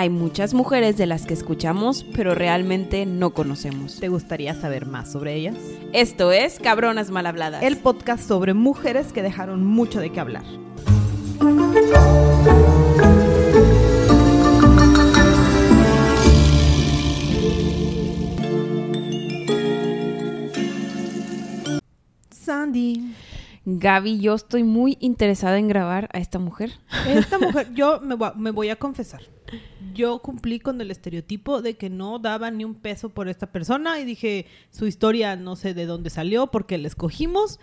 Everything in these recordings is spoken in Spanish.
Hay muchas mujeres de las que escuchamos, pero realmente no conocemos. ¿Te gustaría saber más sobre ellas? Esto es Cabronas Mal Habladas. El podcast sobre mujeres que dejaron mucho de qué hablar. Sandy. Gaby, yo estoy muy interesada en grabar a esta mujer. Esta mujer, yo me voy, a, me voy a confesar. Yo cumplí con el estereotipo de que no daba ni un peso por esta persona y dije, su historia no sé de dónde salió porque la escogimos.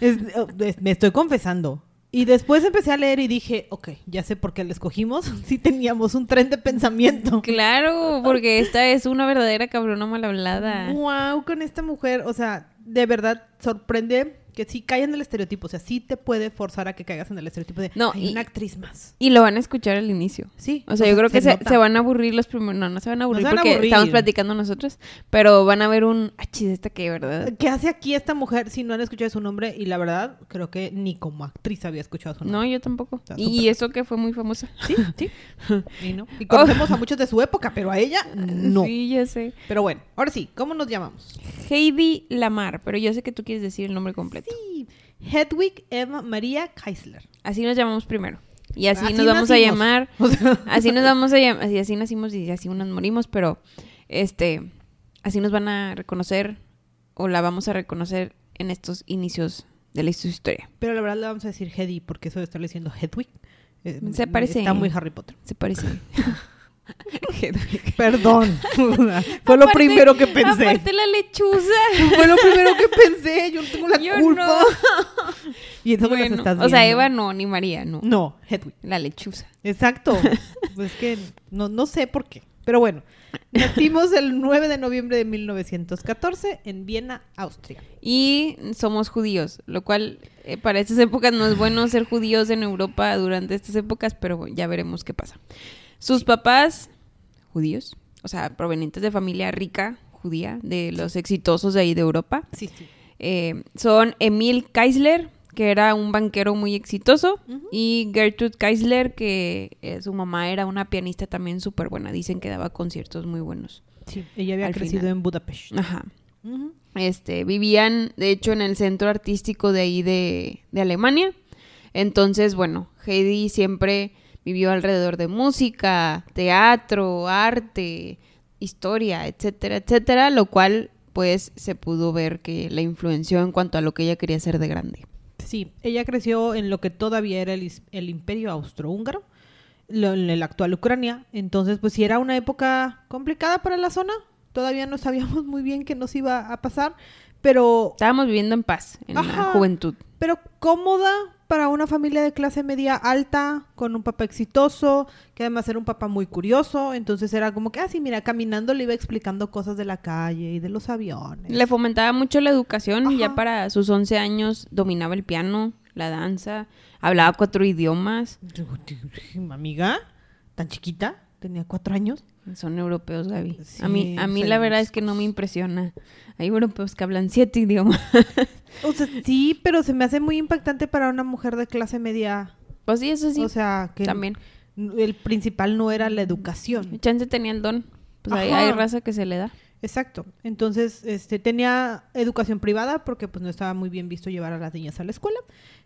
Es- es- me estoy confesando. Y después empecé a leer y dije, ok, ya sé por qué la escogimos. Sí teníamos un tren de pensamiento. Claro, porque esta es una verdadera cabrona mal hablada. Wow, con esta mujer, o sea, de verdad sorprende que sí cae en el estereotipo, o sea, sí te puede forzar a que caigas en el estereotipo de No, "Hay y- una actriz más. Y lo van a escuchar al inicio. Sí. O sea, yo creo que se, se van a aburrir los primeros. No, no se van a aburrir se van a porque aburrir. estamos platicando nosotros. Pero van a ver un. Ah, chis, esta que, ¿verdad? ¿Qué hace aquí esta mujer si no han escuchado su nombre? Y la verdad, creo que ni como actriz había escuchado su No, nombre. yo tampoco. Y eso que fue muy famosa. Sí, sí. Y, no. y conocemos a muchos de su época, pero a ella no. Sí, ya sé. Pero bueno, ahora sí, ¿cómo nos llamamos? Heidi Lamar, pero yo sé que tú quieres decir el nombre completo. Sí, Hedwig Emma María Keisler. Así nos llamamos primero. Y así, Así nos vamos a llamar. O sea, Así nos vamos a llamar. Así, así nacimos y así nos morimos, pero este. Así nos van a reconocer o la vamos a reconocer en estos inicios de la historia. pero la verdad le vamos a decir Hedy porque eso de estarle diciendo Hedwig. eh, Se parece. Está muy Harry Potter. Se parece. Perdón. Fue lo Aparte- primero que pensé. Aparte la lechuza. Fue lo primero que pensé. Yo no tengo la Yo culpa. no. Y las Bueno, estás o sea. Eva no, ni María, no. No, Hedwig. La lechuza. Exacto. Pues que no, no sé por qué. Pero bueno, nacimos el 9 de noviembre de 1914 en Viena, Austria. Y somos judíos, lo cual eh, para estas épocas no es bueno ser judíos en Europa durante estas épocas, pero ya veremos qué pasa. Sus papás, judíos, o sea, provenientes de familia rica, judía, de los exitosos de ahí de Europa, Sí, sí. eh, son Emil Keisler, que era un banquero muy exitoso, y Gertrude Keisler, que eh, su mamá era una pianista también súper buena. Dicen que daba conciertos muy buenos. Sí, ella había crecido final. en Budapest. Ajá. Este, vivían, de hecho, en el centro artístico de ahí de, de Alemania. Entonces, bueno, Heidi siempre vivió alrededor de música, teatro, arte, historia, etcétera, etcétera, lo cual, pues, se pudo ver que la influenció en cuanto a lo que ella quería ser de grande. Sí, ella creció en lo que todavía era el, el imperio austrohúngaro, en la actual Ucrania. Entonces, pues sí era una época complicada para la zona. Todavía no sabíamos muy bien qué nos iba a pasar, pero Estábamos viviendo en paz, en la juventud. pero cómoda para una familia de clase media alta, con un papá exitoso, que además era un papá muy curioso, entonces era como que, ah, sí, mira, caminando le iba explicando cosas de la calle y de los aviones. Le fomentaba mucho la educación, Ajá. ya para sus 11 años dominaba el piano, la danza, hablaba cuatro idiomas. Amiga, tan chiquita, tenía cuatro años. Son europeos, Gaby. Sí, a mí, a mí la verdad es que no me impresiona. Hay europeos que hablan siete idiomas. O sea, sí, pero se me hace muy impactante para una mujer de clase media. Pues sí, eso sí. O sea, que también. el principal no era la educación. Chance tenía el don. Pues hay, hay raza que se le da. Exacto. Entonces, este, tenía educación privada porque pues no estaba muy bien visto llevar a las niñas a la escuela,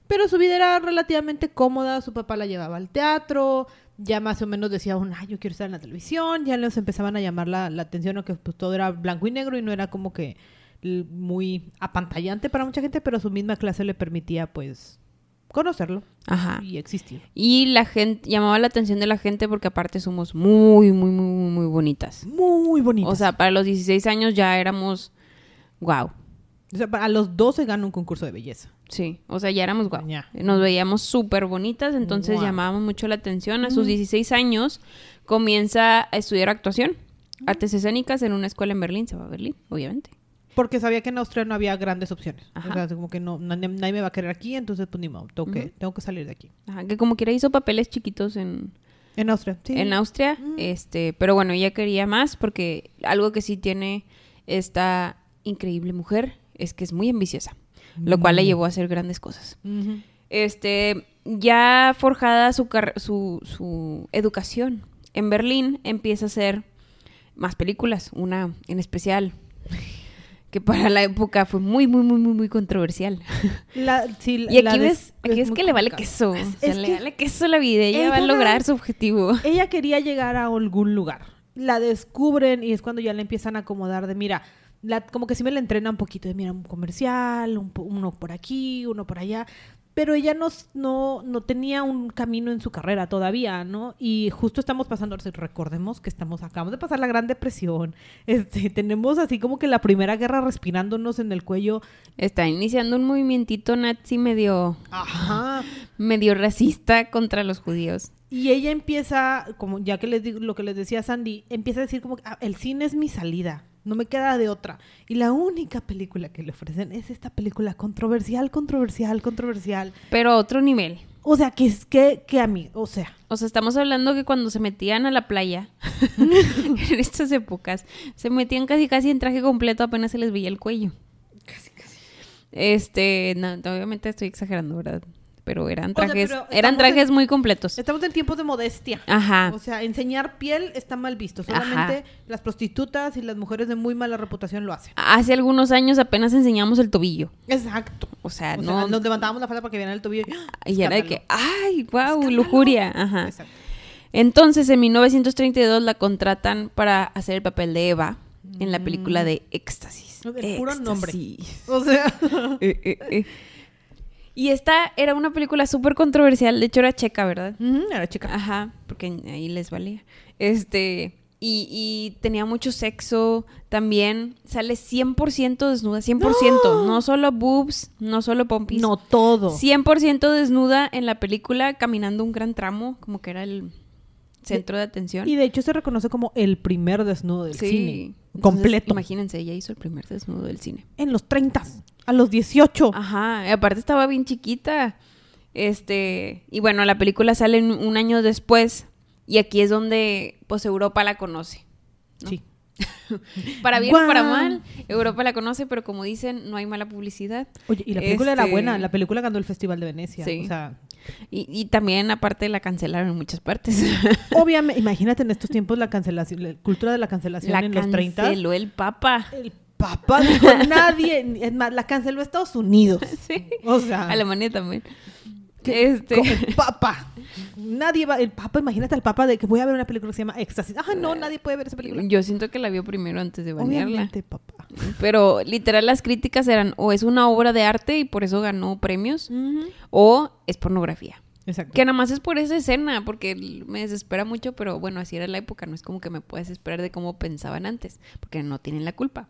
pero su vida era relativamente cómoda, su papá la llevaba al teatro, ya más o menos decía, un, ay, yo quiero estar en la televisión, ya les empezaban a llamar la, la atención, o que pues todo era blanco y negro y no era como que muy apantallante para mucha gente, pero su misma clase le permitía pues conocerlo Ajá. y existir. Y la gente, llamaba la atención de la gente porque aparte somos muy, muy, muy, muy, muy bonitas. Muy bonito. O sea, para los 16 años ya éramos wow. O sea, a los 12 gana un concurso de belleza. Sí, o sea, ya éramos guau. Nos veíamos súper bonitas, entonces llamábamos mucho la atención. A sus Ujú. 16 años comienza a estudiar actuación, artes escénicas en una escuela en Berlín. Se va a Berlín, obviamente. Porque sabía que en Austria no había grandes opciones. Ajá. O sea, como que no, nadie, nadie me va a querer aquí, entonces pues ni modo, tengo, que, tengo que salir de aquí. Ajá, que como quiera hizo papeles chiquitos en, En Austria, sí. en Austria, Mm. este, pero bueno, ella quería más porque algo que sí tiene esta increíble mujer es que es muy ambiciosa, lo cual la Mm. llevó a hacer grandes cosas. Este, ya forjada su, su, su educación en Berlín empieza a hacer más películas, una en especial que para la época fue muy, muy, muy, muy, muy controversial. La- sí, Y aquí ves, aquí es que le vale queso. Es- o sea, es le que vale queso la vida. Ella, va a lograr su objetivo. ella quería llegar a algún lugar. La descubren y es cuando ya le empiezan a acomodar de, mira, la, como que sí me la entrena un poquito de, mira, un comercial, un uno por aquí, uno por allá. Pero ella no, no, no tenía un camino en su carrera todavía, ¿no? Y justo estamos pasando, recordemos que estamos, acabamos de pasar la Gran Depresión, este, tenemos así como que la Primera Guerra respirándonos en el cuello. Está iniciando un movimiento nazi medio, Ajá. medio racista contra los judíos. Y ella empieza, como ya que les digo lo que les decía Sandy, empieza a decir como que "Ah, el cine es mi salida, no me queda de otra. Y la única película que le ofrecen es esta película controversial, controversial, controversial. Pero a otro nivel. O sea, que es que, que a mí, o sea, O sea, estamos hablando que cuando se metían a la playa, en estas épocas, se metían casi casi en traje completo, apenas se les veía el cuello. casi, casi. Este, no, obviamente estoy exagerando, ¿verdad? Pero eran O sea, trajes, pero eran trajes en- muy completos. Estamos en tiempos de modestia. Ajá. O sea, enseñar piel está mal visto. Solamente las prostitutas y las mujeres de muy mala reputación lo hacen. Hace algunos años apenas enseñamos el tobillo. Exacto. O sea, O no. sea, nos levantábamos la falda porque veían el tobillo. ¡Ah! y era de que, ay, wow, Escándalo. lujuria. Ajá. Exacto. Entonces, en 1932 la contratan para hacer el papel de Eva en la película de Éxtasis. Mm. El puro nombre. Éxtasis. O sea, Eh, eh, eh. Y esta era una película súper controversial. De hecho, era checa, ¿verdad? era chica. Ajá, porque ahí les valía. Este, y, y tenía mucho sexo también. Sale 100% desnuda, 100%. No solo boobs, no solo pompis. No todo. 100% desnuda en la película, caminando un gran tramo, como que era el centro de atención. Y de hecho se reconoce como el primer desnudo del Sí. cine. Entonces, completo. Imagínense, ella hizo el primer desnudo del cine. En los 30, a los 18. Ajá, y aparte estaba bien chiquita. Este, y bueno, la película sale un año después y aquí es donde pues Europa la conoce. ¿no? Sí. Para bien o para mal, Europa la conoce, pero como dicen, no hay mala publicidad. Oye, y la película era Este- buena. La película ganó el Festival de Venecia. Sí. O sea, Y, y también aparte la cancelaron en muchas partes. obviamente, imagínate en estos tiempos la cancelación, la cultura de la cancelación la en los 30. canceló el Papa. El Papa dijo nadie. Es más, la canceló Estados Unidos. Sí. O sea, Alemania también. Que- Este, el Papa. Nadie va. El Papa, imagínate al Papa de que voy a ver una película que se llama Éxtasis. Ah, no, nadie puede ver esa película. yo siento que la vio primero antes de banearla. Obviamente, papá. Pero literal las críticas eran o es una obra de arte y por eso ganó premios o es pornografía. Exacto. Que nada más es por esa escena, porque me desespera mucho, pero bueno, así era la época, no es como que me puedes esperar de cómo pensaban antes, porque no tienen la culpa.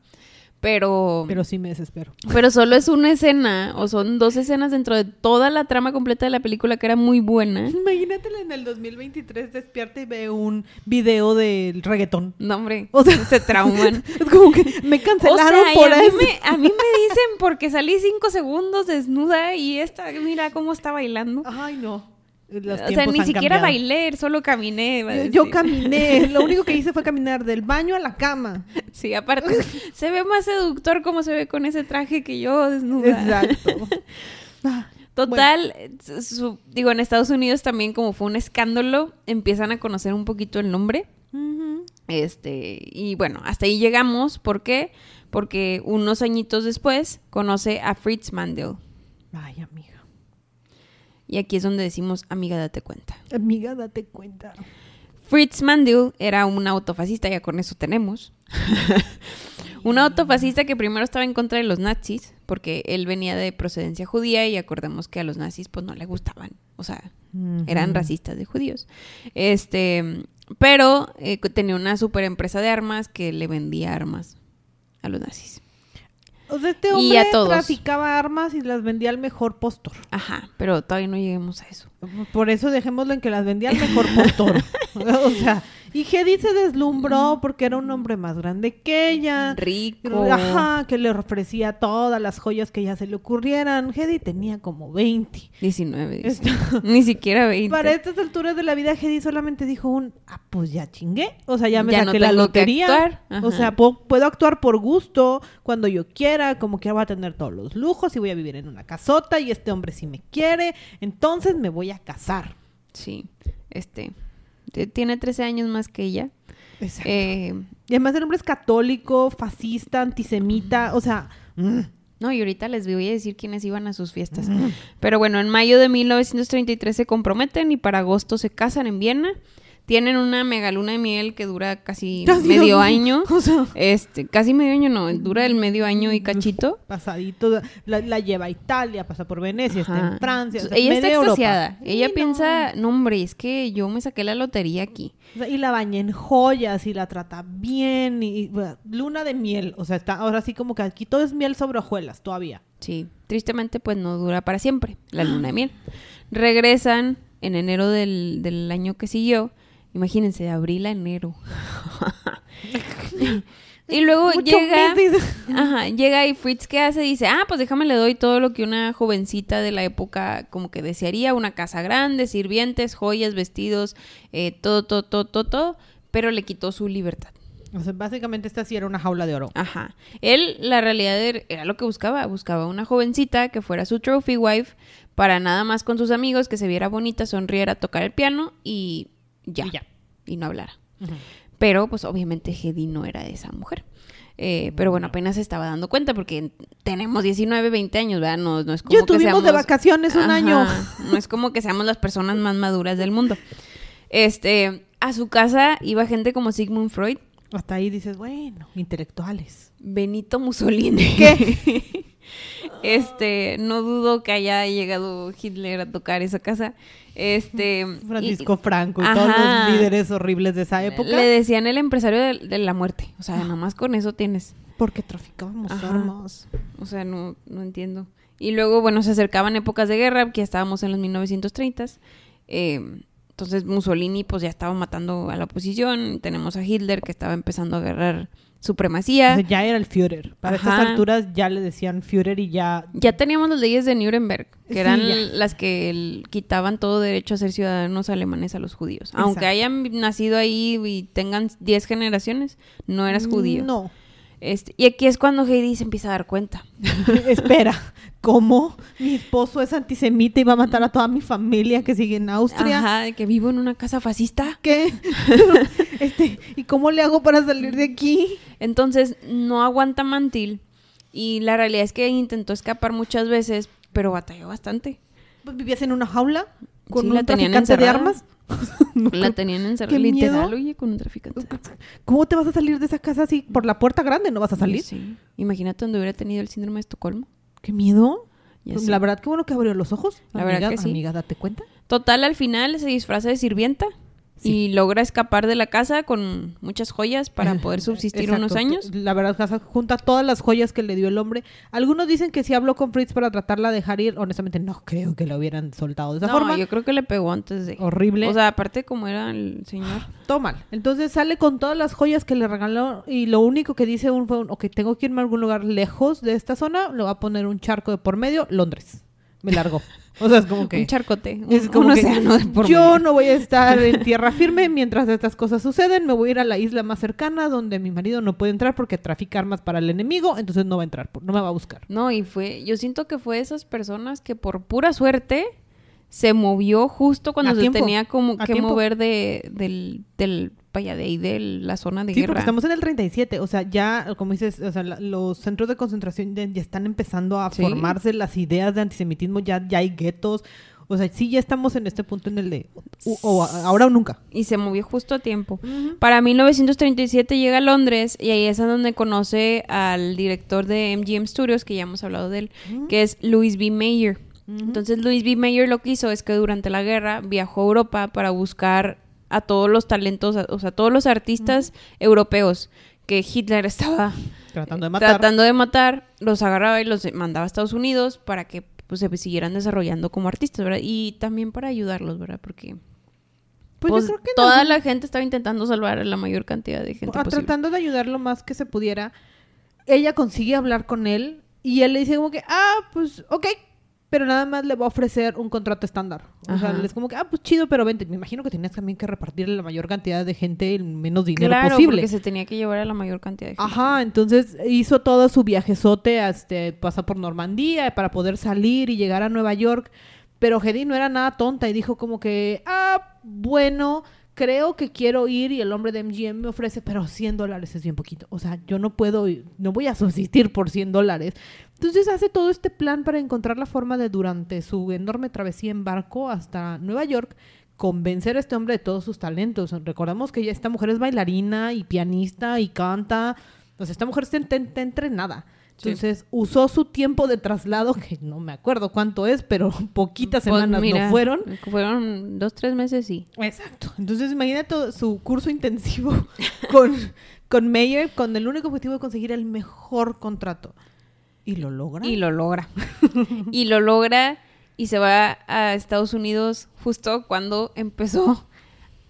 Pero, pero, Pero sí me desespero. solo es una escena, o son dos escenas dentro de toda la trama completa de la película que era muy buena. Imagínatela en el 2023 despierta y ve un video del reggaetón. No, hombre, O sea, se trauman. Es como que me O cancelaron y por a, mí eso. me, a mí me dicen porque salí cinco segundos desnuda y esta, mira cómo está bailando. Ay, no. Los o sea, ni siquiera cambiado. bailé, solo caminé. Yo, caminé. Lo único que hice fue caminar del baño a la cama. Sí, aparte, se ve más seductor como se ve con ese traje que yo desnuda. Exacto. Ah, Total, su- digo, en Estados Unidos también como fue un escándalo, empiezan a conocer un poquito el nombre. Este, y bueno, hasta ahí llegamos. ¿Por qué? Porque unos añitos después conoce a Fritz Mandel. Ay, amiga. Y aquí es donde decimos, amiga, date cuenta. Amiga, date cuenta. Fritz Mandel era un autofascista, ya con eso tenemos. un autofascista que primero estaba en contra de los nazis, porque él venía de procedencia judía y acordemos que a los nazis pues no le gustaban. O sea, eran racistas de judíos. Este, pero eh, tenía una super empresa de armas que le vendía armas a los nazis. O sea, este Y hombre a todos. traficaba armas y las vendía al mejor postor. Ajá, pero todavía no lleguemos a eso. Por eso dejémoslo en que las vendía al mejor postor. o sea, y Hedy se deslumbró porque era un hombre más grande que ella. Rico. Ajá, que le ofrecía todas las joyas que ya se le ocurrieran. Hedy tenía como 20. 19, dice. Está- Ni siquiera 20. Para estas alturas de la vida, Hedy solamente dijo un, ah, pues ya chingué. O sea, ya me Ya no saqué la que lotería. O sea, puedo actuar por gusto, cuando yo quiera, como quiera voy a tener todos los lujos y voy a vivir en una casota y este hombre sí me quiere, entonces me voy a casar. Sí, este, Tiene 13 años más que ella. Exacto. Eh, Y además el hombre es católico, fascista, antisemita, o sea... mm, no, y ahorita les voy a decir quiénes iban a sus fiestas. Pero bueno, en mayo de 1933 se comprometen y para agosto se casan en Viena. Tienen una mega luna de miel que dura casi Casi medio año. O sea, Este, casi medio año no, dura el medio año y cachito. pasadito, la, la lleva a Italia, pasa por Venecia, está en Francia. o sea, Ella está extasiada. Ella no. piensa, no hombre, es que yo me saqué la lotería aquí. O sea, y la baña en joyas y la trata bien. Y, y, bueno, luna de miel. O sea, está ahora sí como que aquí todo es miel sobre hojuelas todavía. Sí, tristemente pues no dura para siempre la luna de miel. Regresan en enero del, del año que siguió. Imagínense, de abril a enero. y luego Mucho llega... Ajá, llega y Fritz ¿qué hace? Dice, ah, pues déjame le doy todo lo que una jovencita de la época como que desearía, una casa grande, sirvientes, joyas, vestidos, eh, todo, todo, todo, todo, todo, pero le quitó su libertad. O sea, básicamente esta sí era una jaula de oro. Ajá. Él, la realidad era- era lo que buscaba. Buscaba una jovencita que fuera su trophy wife para nada más con sus amigos, que se viera bonita, sonriera, tocar el piano y ya. Y ya. Y no hablara. Pero, pues, obviamente, Hedy no era esa mujer. Eh, pero bueno, apenas se estaba dando cuenta porque tenemos 19, 20 años, ¿verdad? No, no es como Ya que tuvimos seamos... de vacaciones un Ajá, año. No es como que seamos las personas más maduras del mundo. Este, a su casa iba gente como Sigmund Freud, Hasta ahí dices, bueno, intelectuales. Benito Mussolini. ¿Qué? Este, no dudo que haya llegado Hitler a tocar esa casa. Este. Francisco Franco y Ajá. todos los líderes horribles de esa época. Le decían el empresario de, de la muerte. O sea, nomás con eso tienes. Porque traficábamos armas. O sea, no, no entiendo. Y luego, bueno, se acercaban épocas de guerra, que ya estábamos en los 1930s. Eh, entonces Mussolini pues ya estaba matando a la oposición. Tenemos a Hitler que estaba empezando a agarrar O supremacía. sea, ya era el Führer. Para Ajá. estas alturas ya le decían Führer y ya... Ya teníamos las leyes de Nuremberg, que Sí, eran ya. las que quitaban todo derecho a ser ciudadanos alemanes a los judíos. Aunque hayan nacido ahí y tengan 10 generaciones, no eras judío. No. Este, y aquí es cuando Heidi se empieza a dar cuenta. Espera, ¿cómo? Mi esposo es antisemita y va a matar a toda mi familia que sigue en Austria. Ajá, de que vivo en una casa fascista. ¿Qué? este, ¿y cómo le hago para salir de aquí? Entonces no aguanta mantil. Y la realidad es que intentó escapar muchas veces, pero batalló bastante. Pues vivías en una jaula con Sí, un la traficante de armas. No, La tenían encerrada literal, miedo. oye, con un traficante. ¿Cómo te vas a salir de esa casa así por la puerta grande? ¿No vas a salir? Sí. Imagínate donde hubiera tenido el síndrome de Estocolmo. ¿Qué miedo? Pues la verdad, qué bueno que abrió los ojos. La amiga, verdad que sí. Amiga, date cuenta. Total, al final se disfraza de sirvienta Sí. y logra escapar de la casa con muchas joyas para poder subsistir Exacto. unos años. La verdad, casa junta todas las joyas que le dio el hombre. Algunos dicen que sí habló con Fritz para tratarla de dejar ir. Honestamente, no creo que lo hubieran soltado de esa No, forma. yo creo que le pegó antes de. Horrible. O sea, aparte como era el señor. Todo mal. Entonces sale con todas las joyas que le regaló y lo único que dice un, fue, un, ok, tengo que irme a algún lugar lejos de esta zona, le va a poner un charco de por medio, Londres. Me largó. O sea, es como que... Un charcote. Es como un que océano de por yo no voy a estar en tierra firme mientras estas cosas suceden, me voy a ir a la isla más cercana donde mi marido no puede entrar porque trafica armas para el enemigo, entonces no va a entrar, no me va a buscar. No, y fue. Yo siento que fue de esas personas que por pura suerte se movió justo cuando A se tiempo, tenía como que tiempo. mover de, del, del. Vaya, de ahí de la zona de Sí, guerra. porque estamos en el 37, o sea, ya, como dices, o sea, la- los centros de concentración ya, ya están empezando a Sí. formarse las ideas de antisemitismo, ya, ya hay guetos, o sea, sí, ya estamos en este punto en el de, o, ahora o nunca. Y se movió justo a tiempo. Para 1937 llega a Londres y ahí es donde conoce al director de MGM Studios, que ya hemos hablado de él, que es Louis B. Mayer. Entonces Louis B. Mayer lo que hizo es que durante la guerra viajó a Europa para buscar a todos los talentos, o sea, todos los artistas europeos que Hitler estaba Tratando de matar. tratando de matar, los agarraba y los mandaba a Estados Unidos para que pues, se siguieran desarrollando como artistas, ¿verdad? Y también para ayudarlos, ¿verdad? Porque Pues, pues, yo creo que en toda la gente estaba intentando salvar a la mayor cantidad de gente a- posible. tratando de ayudar lo más que se pudiera, ella consigue hablar con él y él le dice como que, ah, pues, ok, pero nada más le va a ofrecer un contrato estándar. O sea, es como que, ah, pues chido, pero vente. Me imagino que tenías también que repartirle la mayor cantidad de gente el menos dinero claro, posible. porque se tenía que llevar a la mayor cantidad de gente. Ajá, entonces hizo todo su viajezote, este, pasa por Normandía para poder salir y llegar a Nueva York. Pero Hedy no era nada tonta y dijo como que, ah, bueno, creo que quiero ir y el hombre de MGM me ofrece, pero 100 dólares es bien poquito. O sea, yo no puedo, no voy a subsistir por 100 dólares. Entonces hace todo este plan para encontrar la forma de, durante su enorme travesía en barco hasta Nueva York, convencer a este hombre de todos sus talentos. Recordamos que esta mujer es bailarina y pianista y canta. Entonces, esta mujer está entrenada. Entonces usó su tiempo de traslado, que no me acuerdo cuánto es, pero poquitas Pues semanas mira, no fueron. Fueron dos, tres meses, sí. Exacto. Entonces imagínate su curso intensivo con, con Mayer con el único objetivo de conseguir el mejor contrato. Y lo logra. Y lo logra. y lo logra y se va a Estados Unidos justo cuando empezó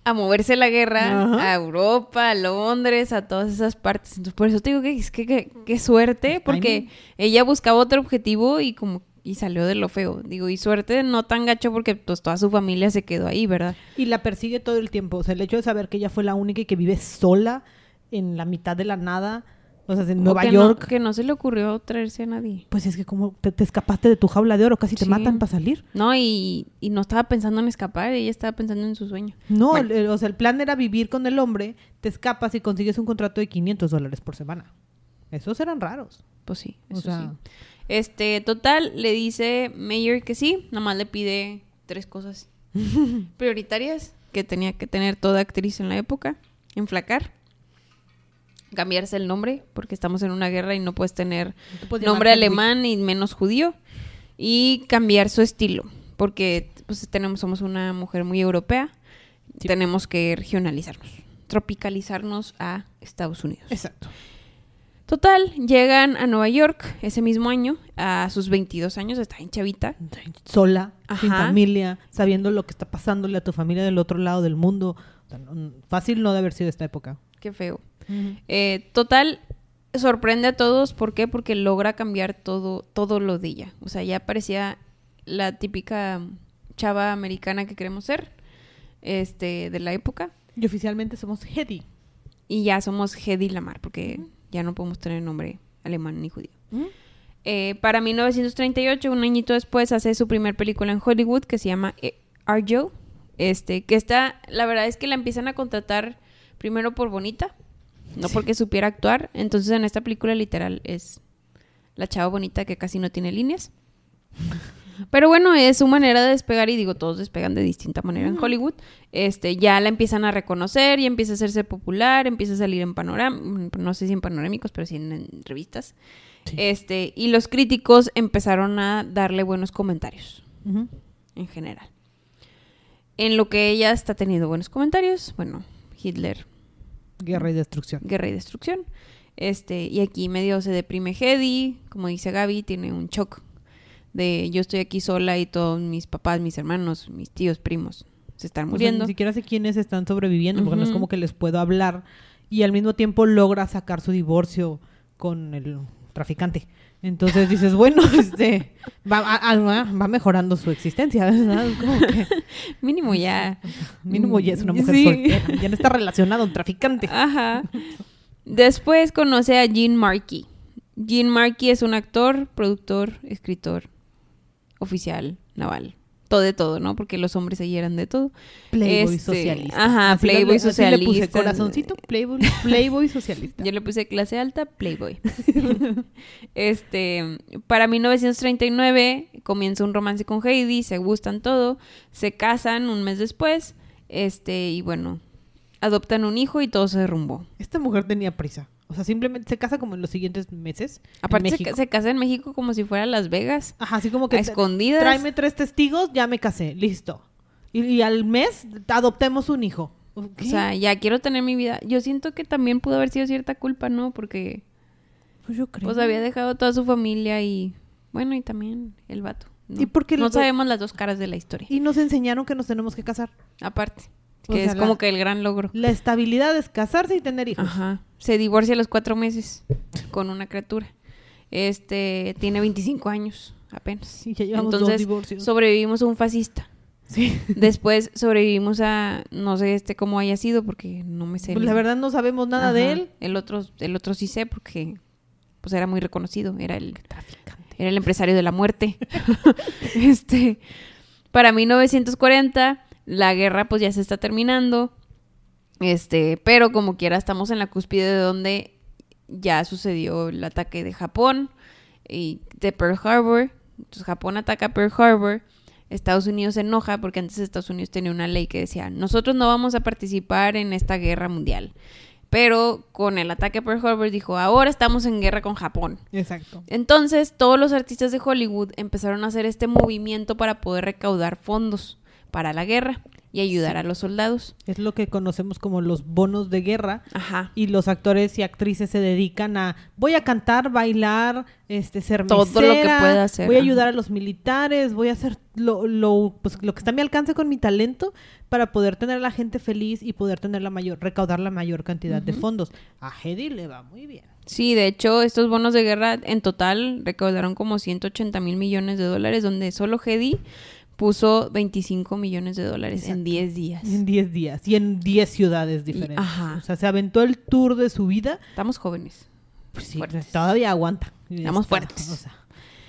a moverse la guerra Ajá. a Europa, a Londres, a todas esas partes. Entonces, por eso te digo que es que, que- qué suerte, porque timing. ella buscaba otro objetivo y como y salió de lo feo. Digo, y suerte no tan gacho porque pues toda su familia se quedó ahí, ¿verdad? Y la persigue todo el tiempo. O sea, el hecho de saber que ella fue la única y que vive sola en la mitad de la nada. O sea, en Nueva que York. No, que no se le ocurrió traerse a nadie. Pues es que como te, te escapaste de tu jaula de oro, casi te matan para salir. No, y, y no estaba pensando en escapar, ella estaba pensando en su sueño. No, Bueno. el- o sea, el plan era vivir con el hombre, te escapas y consigues un contrato de 500 dólares por semana. Esos eran raros. Pues sí, O eso sea, sí. Este, total, le dice Mayer que sí, nomás le pide tres cosas prioritarias que tenía que tener toda actriz en la época. Enflacar, cambiarse el nombre, porque estamos en una guerra y no puedes tener puedes nombre alemán y menos judío. Y cambiar su estilo, porque pues tenemos, somos una mujer muy europea, Sí. tenemos que regionalizarnos, tropicalizarnos a Estados Unidos. Exacto. Total, llegan a Nueva York ese mismo año, a sus 22 años, está en chavita. Sola, sin familia, sabiendo lo que está pasándole a tu familia del otro lado del mundo. O sea, no- fácil no de haber sido esta época. Qué feo. Eh, total, sorprende a todos. ¿Por qué? Porque logra cambiar todo, todo lo de ella. O sea, ya parecía la típica chava americana que queremos ser, este, de la época. Y oficialmente somos Hedy. Y ya somos Hedy Lamar, porque ya no podemos tener nombre alemán ni judío. Eh, para 1938, un añito después, hace su primer película en Hollywood que se llama eh, Arjo. Este, que está, la verdad es que la empiezan a contratar primero por bonita, no porque supiera actuar. Entonces en esta película literal es la chava bonita que casi no tiene líneas. Pero bueno, es su manera de despegar y digo, todos despegan de distinta manera en Hollywood. Este, ya la empiezan a reconocer, ya empieza a hacerse popular, empieza a salir en panoram no sé si en panorámicos, pero sí en, en revistas. Sí. Este, y los críticos empezaron a darle buenos comentarios en general. En lo que ella está teniendo buenos comentarios, bueno, Hitler, Guerra y destrucción. guerra y destrucción. Este, y aquí medio se deprime Hedy, como dice Gaby, tiene un shock de yo estoy aquí sola y todos mis papás, mis hermanos, mis tíos, primos se están O sea, muriendo. ni siquiera sé quiénes están sobreviviendo, porque no es como que les puedo hablar. Y al mismo tiempo logra sacar su divorcio con el traficante. Entonces dices, bueno, este, va, a- va mejorando su existencia, ¿verdad? Como que Mínimo ya. mínimo ya es una mujer Sí. soltera, ya no está relacionado a un traficante. Ajá. Después conoce a Gene Markey. Gene Markey es un actor, productor, escritor, oficial, naval. Todo de todo, ¿no? Porque los hombres allí eran de todo. Playboy Este, socialista. ajá, Así Playboy así le puse socialista. corazoncito, Playboy, Playboy socialista. Yo le puse clase alta, Playboy. este, para 1939 comienza un romance con Heidi, se gustan todo, se casan un mes después, este, y bueno, adoptan un hijo y todo se derrumbó. Esta mujer tenía prisa. O sea, simplemente se casa como en los siguientes meses. Aparte se, se casa en México como si fuera Las Vegas, Ajá, así como que a escondidas. tráeme tres testigos, ya me casé, listo. Y, y al mes adoptemos un hijo. O sea, ya quiero tener mi vida. Yo siento que también pudo haber sido cierta culpa, ¿no? Porque pues yo creo. pues había dejado toda su familia y bueno, y también el vato. ¿no? Y porque no sabemos las dos caras de la historia. Y nos enseñaron que nos tenemos que casar. Aparte, O que sea, es como la- que el gran logro. La estabilidad es casarse y tener hijos. Ajá. Se divorcia a los cuatro meses con una criatura. Este tiene 25 años apenas. Y ya Entonces sobrevivimos a un fascista. Sí. Después sobrevivimos a no sé este cómo haya sido porque no me sé. Pues la verdad no sabemos nada de él. El otro el otro sí sé porque pues era muy reconocido, era el Traficante. era el empresario de la muerte. este, para 1940 la guerra pues ya se está terminando. Este, pero como quiera estamos en la cúspide de donde ya sucedió el ataque de Japón y de Pearl Harbor. Entonces Japón ataca Pearl Harbor. Estados Unidos se enoja porque antes Estados Unidos tenía una ley que decía, nosotros no vamos a participar en esta guerra mundial. Pero con el ataque a Pearl Harbor dijo, ahora estamos en guerra con Japón. Exacto. Entonces todos los artistas de Hollywood empezaron a hacer este movimiento para poder recaudar fondos para la guerra y ayudar a los soldados. Es lo que conocemos como los bonos de guerra. Ajá. Y los actores y actrices se dedican a voy a cantar, bailar, este ser Todo lo que pueda hacer, Voy a ayudar a los militares, voy a hacer lo, lo, pues, lo que está a mi alcance con mi talento para poder tener a la gente feliz y poder tener la mayor, recaudar la mayor cantidad de fondos. A Hedy le va muy bien. Sí, de hecho, estos bonos de guerra en total recaudaron como 180 mil millones de dólares, donde solo Hedy puso 25 millones de dólares en Exacto. 10 días. En 10 días y en 10 ciudades diferentes. ajá. O sea, se aventó el tour de su vida. Estamos jóvenes. Pues sí, Fuertes. todavía aguanta. Estamos Está, fuertes. o sea,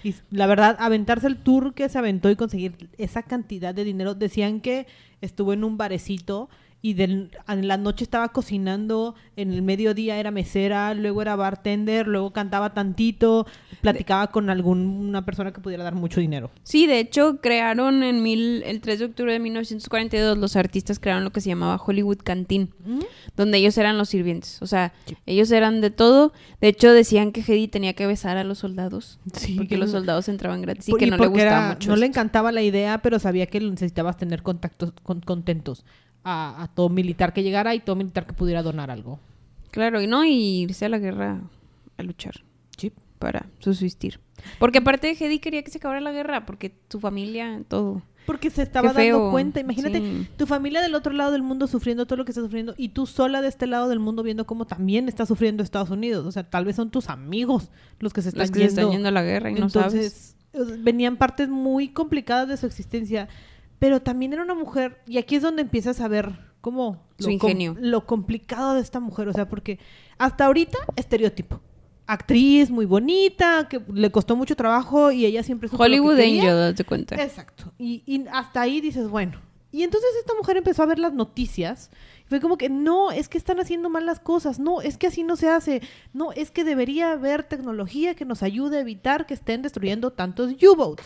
y la verdad, aventarse el tour que se aventó y conseguir esa cantidad de dinero. Decían que estuvo en un barecito y del- en la noche estaba cocinando, en el mediodía era mesera, luego era bartender, luego cantaba tantito, platicaba con alguna persona que pudiera dar mucho dinero. Sí, de hecho, crearon en mil, el 3 de octubre de 1942, los artistas crearon lo que se llamaba Hollywood Canteen, donde ellos eran los sirvientes. O sea, Sí. ellos eran de todo. De hecho, decían que Hedy tenía que besar a los soldados. Sí, porque que los soldados entraban gratis y Por- que y no le porque gustaba era- mucho. No le encantaba la idea, pero sabía que necesitabas tener contactos con- contentos a, a todo militar que llegara y todo militar que pudiera donar algo. Claro, y no y irse a la guerra a luchar Sí. para subsistir. Porque aparte Hedy quería que se acabara la guerra, porque su familia, todo. Porque se estaba dando cuenta. Imagínate, Sí. tu familia del otro lado del mundo sufriendo todo lo que está sufriendo y tú sola de este lado del mundo viendo cómo también está sufriendo Estados Unidos. O sea, tal vez son tus amigos los que se están Los que se yendo. están yendo a la guerra y no sabes. Entonces, eh, venían partes muy complicadas de su existencia. Pero también era una mujer, y aquí es donde empiezas a ver cómo Su lo, com- ingenio. lo complicado de esta mujer. O sea, porque hasta ahorita, estereotipo. Actriz muy bonita, que le costó mucho trabajo y ella siempre Hollywood. Angel, date cuenta. Exacto. Y, y hasta ahí dices, bueno. Y entonces esta mujer empezó a ver las noticias. Y fue como que, no, es que están haciendo mal las cosas. No, es que así no se hace. No, es que debería haber tecnología que nos ayude a evitar que estén destruyendo tantos U-boats.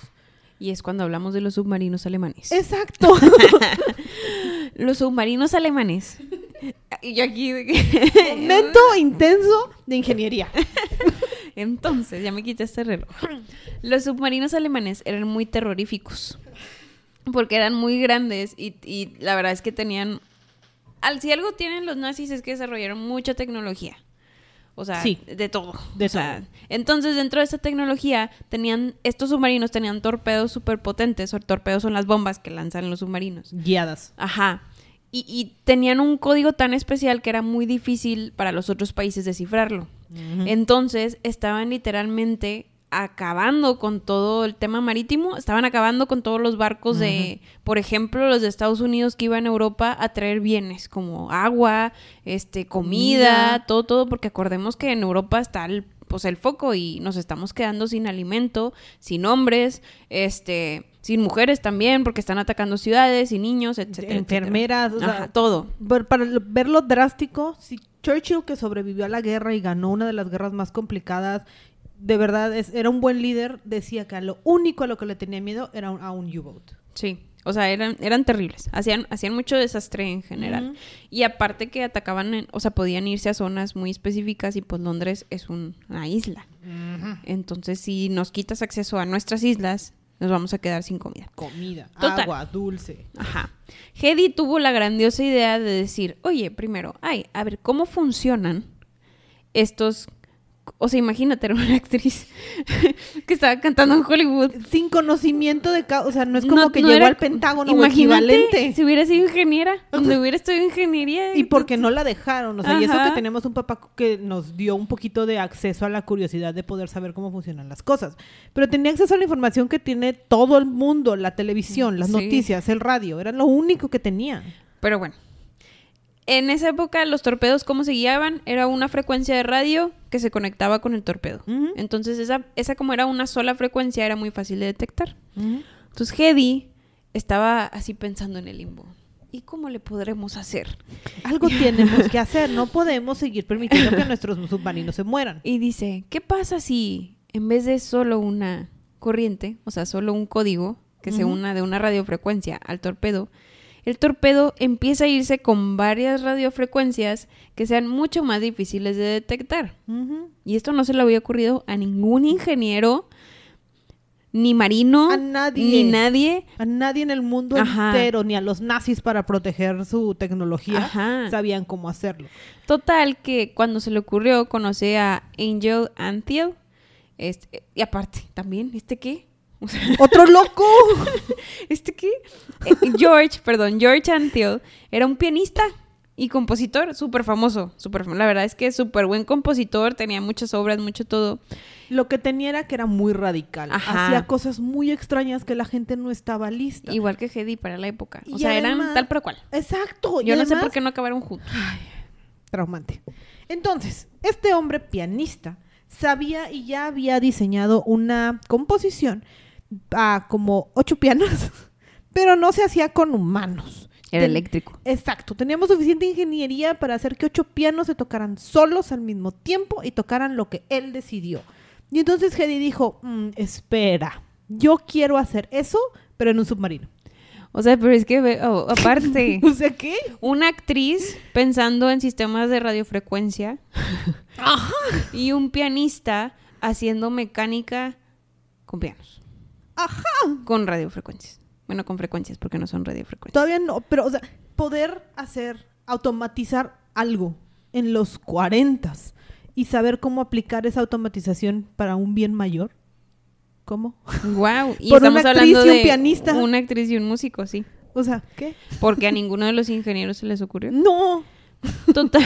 Y es cuando hablamos de los submarinos alemanes. Exacto. Los submarinos alemanes. Y yo aquí. Momento intenso de ingeniería. Entonces, ya me quité este reloj. Los submarinos alemanes eran muy terroríficos. Porque eran muy grandes y, y la verdad es que tenían... Al, si algo tienen los nazis es que desarrollaron mucha tecnología. O sea, Sí. de todo. De O sea, todo. entonces, dentro de esa tecnología, tenían... Estos submarinos tenían torpedos súper potentes. O torpedos son las bombas que lanzan los submarinos. Guiadas. Ajá. Y, y tenían un código tan especial que era muy difícil para los otros países descifrarlo. Entonces estaban literalmente acabando con todo el tema marítimo, estaban acabando con todos los barcos de, por ejemplo, los de Estados Unidos que iban a Europa a traer bienes como agua, este, comida, Comida. todo, todo, porque acordemos que en Europa está el, pues el foco y nos estamos quedando sin alimento, sin hombres, este, sin mujeres también, porque están atacando ciudades y niños, etcétera. etcétera. Enfermeras, o sea, Ajá, todo. Ver- para lo- verlo drástico, si Churchill que sobrevivió a la guerra y ganó una de las guerras más complicadas, de verdad es, era un buen líder, decía que a lo único a lo que le tenía miedo era un- a un U-boat. Sí, o sea, eran, eran terribles. Hacían, hacían mucho desastre en general. Y aparte que atacaban, en- o sea, podían irse a zonas muy específicas y pues Londres es un- una isla. Entonces, si nos quitas acceso a nuestras islas, nos vamos a quedar sin comida. Comida, Total. agua, dulce. Ajá. Hedy tuvo la grandiosa idea de decir, oye, primero, ay, a ver, ¿cómo funcionan estos... O sea, imagínate, era una actriz que estaba cantando en Hollywood. Sin conocimiento de causa, o sea, no es como No- que no llegó era- al Pentágono o equivalente. si hubiera sido ingeniera, donde hubiera estudiado ingeniería. Y porque no la dejaron, o sea, y eso que tenemos un papá que nos dio un poquito de acceso a la curiosidad de poder saber cómo funcionan las cosas. Pero tenía acceso a la información que tiene todo el mundo, la televisión, las Sí. noticias, el radio, era lo único que tenía. Pero bueno. En esa época los torpedos cómo se guiaban era una frecuencia de radio que se conectaba con el torpedo. Entonces esa, esa como era una sola frecuencia era muy fácil de detectar. Entonces Hedy estaba así pensando en el limbo. ¿y cómo le podremos hacer? Algo tenemos que hacer, no podemos seguir permitiendo que nuestros submarinos se mueran. Y dice, ¿qué pasa si en vez de solo una corriente, o sea, solo un código que se una de una radiofrecuencia al torpedo, el torpedo empieza a irse con varias radiofrecuencias que sean mucho más difíciles de detectar? Y esto no se le había ocurrido a ningún ingeniero, ni marino, A nadie. ni nadie. A nadie en el mundo Ajá. entero, ni a los nazis para proteger su tecnología, Ajá. sabían cómo hacerlo. Total que cuando se le ocurrió conocí a Angel Antiel. Este, y aparte, también, ¿este qué? O sea, ¡Otro loco! ¿Este qué? Eh, George, perdón, George Antiel era un pianista y compositor súper famoso. Súper, la verdad es que súper buen compositor, tenía muchas obras, mucho todo. Lo que tenía era que era muy radical. Ajá. Hacía cosas muy extrañas que la gente no estaba lista. Igual que Hedy para la época. O Y sea, eran tal pero cual. Exacto. y Yo no sé por qué no acabaron juntos. traumante. Entonces, este hombre pianista sabía y ya había diseñado una composición a como ocho pianos, pero no se hacía con humanos. Era Ten- eléctrico. Exacto, teníamos suficiente ingeniería para hacer que ocho pianos se tocaran solos al mismo tiempo y tocaran lo que él decidió. Y entonces Hedy dijo, "Mm, espera, yo quiero hacer eso, pero en un submarino. O sea, pero es que, oh, aparte, O sea, ¿qué? una actriz pensando en sistemas de radiofrecuencia y un pianista haciendo mecánica con pianos. Ajá. Con radiofrecuencias. Bueno, con frecuencias, porque no son radiofrecuencias. Todavía no, pero, o sea, poder hacer, automatizar algo en los 40 y saber cómo aplicar esa automatización para un bien mayor. ¿Cómo? Wow. Y Por una estamos actriz hablando y un de pianista. una actriz y un músico, sí. O sea, ¿qué? Porque a ninguno de los ingenieros se les ocurrió. No. Total.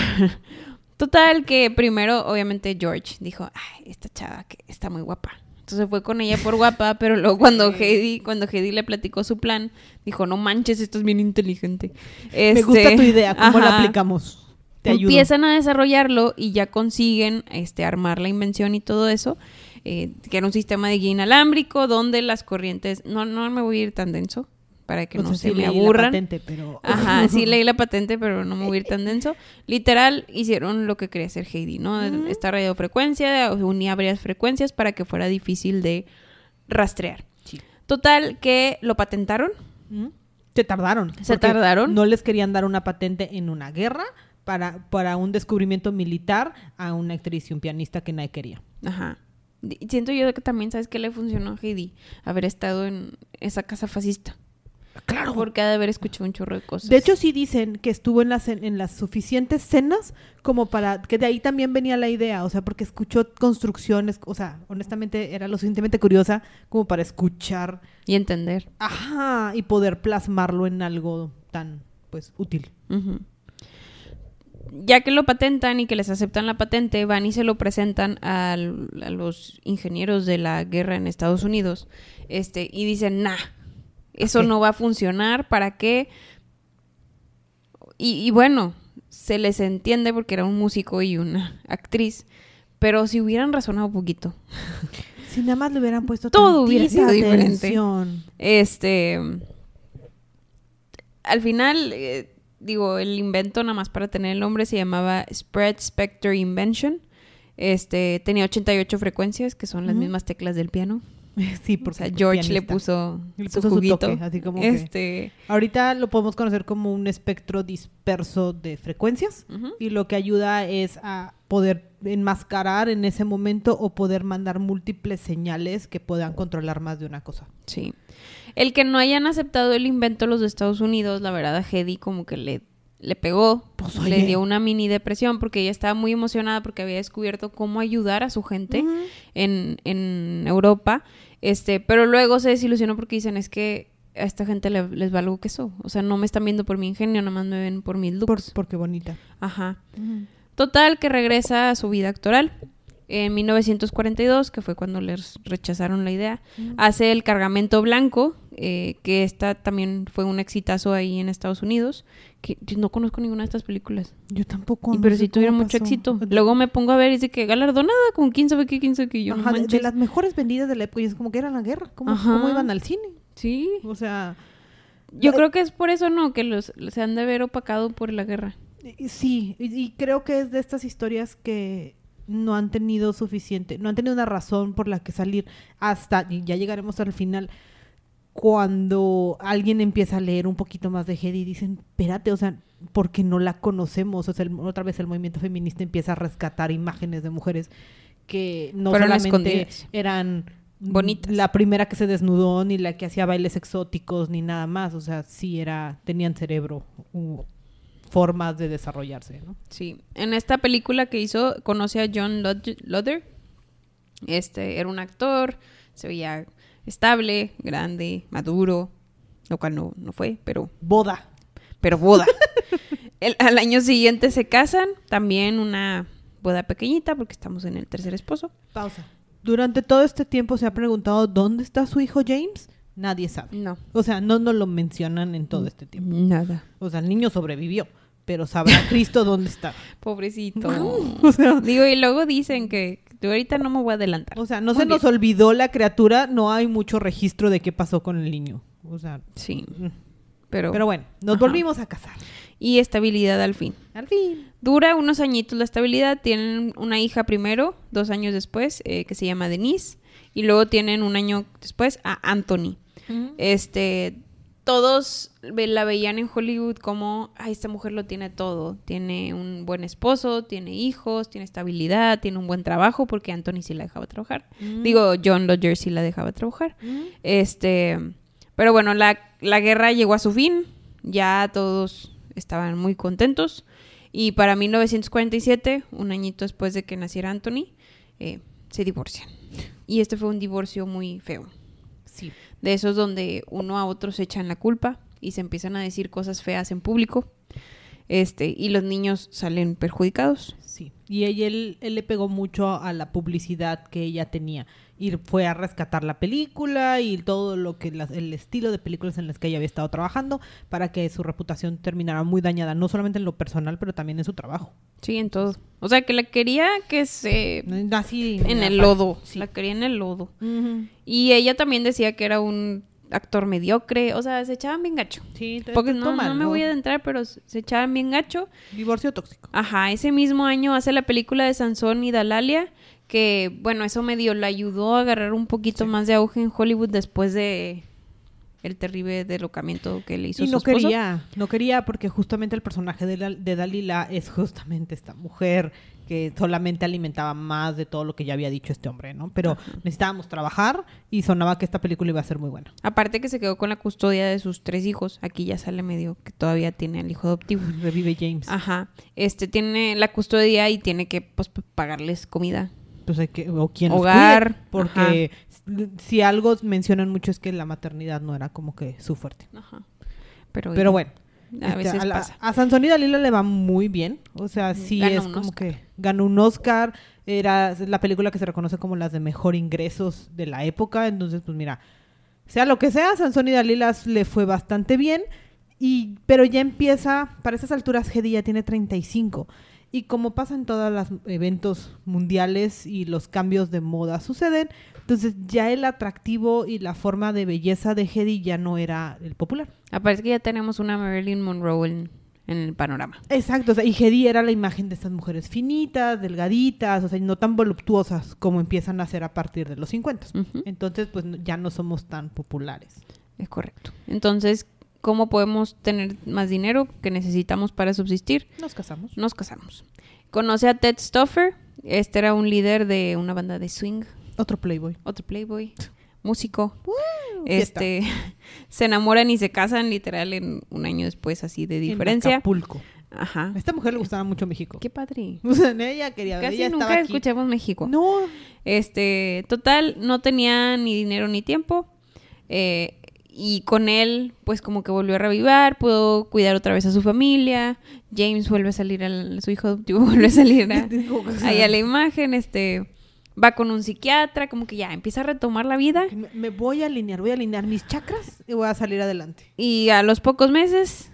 Total que primero, obviamente, George dijo, ay, esta chava que está muy guapa. Entonces fue con ella por guapa, pero luego cuando Heidi, cuando Heidi le platicó su plan, dijo, no manches, esto es bien inteligente. Me gusta Este, tu idea, ¿cómo la ajá. aplicamos? Te ayudo. Empiezan a desarrollarlo y ya consiguen este, armar la invención y todo eso, eh, que era un sistema de guía inalámbrico donde las corrientes, no, no me voy a ir tan denso para que O no sea, se sí me leí la aburran. patente, pero... Ajá, sí leí la patente, pero no me voy a ir tan denso. Literal, hicieron lo que quería hacer Heidi, ¿no? Esta radiofrecuencia, unía varias frecuencias para que fuera difícil de rastrear. Sí. Total, que lo patentaron. ¿Mm? Se tardaron. Se tardaron. No les querían dar una patente en una guerra para, para un descubrimiento militar a una actriz y un pianista que nadie quería. Ajá. Siento yo que también, ¿sabes qué le funcionó a Heidi? Haber estado en esa casa fascista. Claro. Porque ha de haber escuchado un chorro de cosas. De hecho, sí dicen que estuvo en las, en las suficientes cenas como para que de ahí también venía la idea, o sea, porque escuchó construcciones, o sea, honestamente era lo suficientemente curiosa como para escuchar, Y entender. ajá, y poder plasmarlo en algo tan, pues, útil. Ya que lo patentan y que les aceptan la patente, van y se lo presentan al- a, los ingenieros de la guerra en Estados Unidos. Este, y dicen, nah, eso no va a funcionar, ¿para qué? Y, y bueno, se les entiende porque era un músico y una actriz, pero si hubieran razonado un poquito. Si nada más le hubieran puesto Todo hubiera sido diferente. Este. Al final, eh, digo, el invento, nada más para tener el nombre, se llamaba Spread Spectre Invention. Este, tenía 88 frecuencias, que son las mismas teclas del piano. Sí, O porque sea, George le puso, Le su puso su juguito. toque, así como que- este, Ahorita lo podemos conocer como un espectro disperso de frecuencias y lo que ayuda es a poder enmascarar en ese momento o poder mandar múltiples señales que puedan controlar más de una cosa. Sí. El que no hayan aceptado el invento los de Estados Unidos, la verdad, a Hedy como que le, le pegó, Pues, le oye. dio una mini depresión porque ella estaba muy emocionada porque había descubierto cómo ayudar a su gente en, en Europa. Este, pero luego se desilusionó porque dicen es que a esta gente le- les valgo queso. O sea, no me están viendo por mi ingenio, nada más me ven por mis Por- looks. porque bonita. Ajá. Total, que regresa a su vida actoral. En 1942, que fue cuando les rechazaron la idea, hace El Cargamento Blanco, eh, que esta también fue un exitazo ahí en Estados Unidos. Que yo no conozco ninguna de estas películas. Yo tampoco. Y pero sí tuvieron mucho éxito. Luego me pongo a ver y dice que galardonada con quién sabe qué, quién sabe qué. Yo, no Ajá, de, las mejores vendidas de la época y es como que era la guerra. ¿Cómo, cómo iban al cine? Sí. O sea, Yo creo que es por eso, ¿no? Que los se han de haber opacado por la guerra. Sí, y, y creo que es de estas historias que no han tenido suficiente, no han tenido una razón por la que salir hasta, y ya llegaremos al final, cuando alguien empieza a leer un poquito más de Hedy y dicen, espérate, o sea, porque no la conocemos, o sea, el- otra vez el movimiento feminista empieza a rescatar imágenes de mujeres que no Fueron solamente escondidas. eran Bonitas. la primera que se desnudó, ni la que hacía bailes exóticos, ni nada más, o sea, sí era, tenían cerebro, u formas de desarrollarse, ¿no? Sí. En esta película que hizo, conoce a John Lod- Loder. Este, era un actor, se veía estable, grande, maduro, lo cual no, no fue, pero, Boda. pero boda. El- al año siguiente se casan, también una boda pequeñita, porque estamos en el tercer esposo. Pausa. Durante todo este tiempo se ha preguntado dónde está su hijo James. Nadie sabe. No. O sea, no nos lo mencionan en todo este tiempo. Nada. O sea, el niño sobrevivió, pero sabrá Cristo dónde está. Pobrecito. O sea, Digo, y luego dicen que ahorita no me voy a adelantar. o sea, no Muy se nos olvidó la criatura, no hay mucho registro de qué pasó con el niño. O sea, Sí, pero... pero bueno, nos Ajá. volvimos a casar. Y estabilidad al fin. Al fin. Dura unos añitos la estabilidad. Tienen una hija primero, dos años después, eh, que se llama Denise. Y luego tienen un año después a Anthony. Este, todos la veían en Hollywood como, ay, esta mujer lo tiene todo. Tiene un buen esposo, tiene hijos, tiene estabilidad, tiene un buen trabajo, porque Anthony sí la dejaba trabajar. Digo, John Lodger sí la dejaba trabajar. Este, pero bueno, la, la guerra llegó a su fin. Ya todos estaban muy contentos. Y para 1947, un añito después de que naciera Anthony, eh, se divorcian. Y este fue un divorcio muy feo. Sí. De esos donde uno a otro se echan la culpa y se empiezan a decir cosas feas en público. Este, y los niños salen perjudicados. Sí, y ella, él, él le pegó mucho a la publicidad que ella tenía. Y fue a rescatar la película y todo lo que el estilo de películas en las que ella había estado trabajando para que su reputación terminara muy dañada, no solamente en lo personal, pero también en su trabajo. Sí, en todo. O sea, que la quería que se... Así En el lodo. La quería en el lodo. Y ella también decía que era un actor mediocre. O sea, se echaban bien gacho. Sí, Porque no, no me voy a adentrar, pero se echaban bien gacho. Divorcio tóxico. Ajá, ese mismo año hace la película de Sansón y Dalalia, que bueno, eso medio le ayudó a agarrar un poquito más de auge en Hollywood después de el terrible derrocamiento que le hizo Y no quería, no quería porque justamente el personaje de, la- de Dalila es justamente esta mujer que solamente alimentaba más de todo lo que ya había dicho este hombre, ¿no? Pero necesitábamos trabajar y sonaba que esta película iba a ser muy buena. Aparte que se quedó con la custodia de sus tres hijos. Aquí ya sale medio que todavía tiene al hijo adoptivo. Revive James. Ajá. Este tiene la custodia y tiene que pues, pagarles comida. Pues hay que, o quien los Hogar, cuide, porque si algo mencionan mucho es que la maternidad no era como que su fuerte. Ajá. Pero, Pero bueno, a este, veces a, la- pasa. a Sansón y Dalila le va muy bien. O sea, sí Gana es como Oscar. que ganó un Oscar. Era la película que se reconoce como las de mejor ingresos de la época. Entonces, pues mira, sea lo que sea, Sansón y Dalila le fue bastante bien. Y, pero ya empieza, para esas alturas, Hedy ya tiene 35. Y como pasa en todos los eventos mundiales y los cambios de moda suceden, entonces ya el atractivo y la forma de belleza de Hedy ya no era el popular. Aparte que ya tenemos una Marilyn Monroe en, en el panorama. Exacto, o sea, y Hedy era la imagen de estas mujeres finitas, delgaditas, o sea, no tan voluptuosas como empiezan a ser a partir de los 50. Ujú. Entonces, pues ya no somos tan populares. Es correcto. Entonces, ¿cómo podemos tener más dinero que necesitamos para subsistir? Nos casamos. Nos casamos. Conoce a Ted Stoffer. Este era un líder de una banda de swing, Otro Playboy. otro playboy, músico. Este, se enamoran y se casan literal en un año después, así de En diferencia. Acapulco. Ajá. A esta mujer le gustaba mucho México. Qué padre. O sea, ella quería Casi ella nunca aquí. escuchamos México. No, Este, total, no tenía ni dinero ni tiempo. eh, y con él, pues como que volvió a revivar, pudo cuidar otra vez a su familia. James vuelve a salir, al, su hijo adoptivo vuelve a salir a- ahí a la imagen. Este, va con un psiquiatra, como que ya empieza a retomar la vida. me, me voy a alinear, voy a alinear mis chakras y voy a salir adelante. Y a los pocos meses,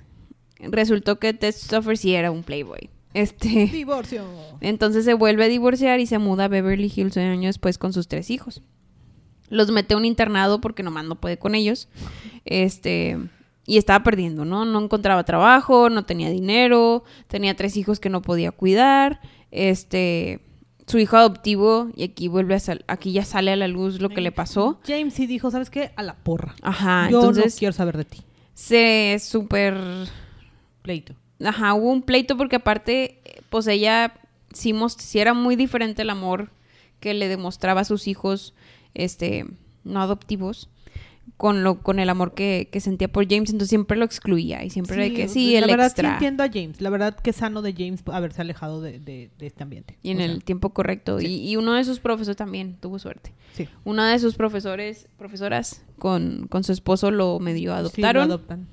resultó que Ted Stoffer sí era un playboy. Este, Divorcio. Entonces se vuelve a divorciar y se muda a Beverly Hills un año después con sus tres hijos. Los mete a un internado porque nomás no puede con ellos. Este, y estaba perdiendo, ¿no? No encontraba trabajo, no tenía dinero, tenía tres hijos que no podía cuidar, este, su hijo adoptivo, y aquí vuelve a sal- aquí ya sale a la luz lo que le pasó. James sí dijo, ¿sabes qué? A la porra. Ajá, Yo entonces no quiero saber de ti. se súper Pleito. Ajá, hubo un pleito porque aparte, pues ella sí, sí era muy diferente el amor que le demostraba a sus hijos, este, no adoptivos, con lo, con el amor que, que sentía por James, entonces siempre lo excluía y siempre de que sí, la el verdad sí extra. entiendo a James. La verdad que sano de James haberse alejado de, de- de este ambiente. y en O sea, el tiempo correcto. sí. Y, y uno de sus profesores también tuvo suerte. sí. Una de sus profesores, profesoras, con, con su esposo lo medio Sí, lo adoptaron. adoptan.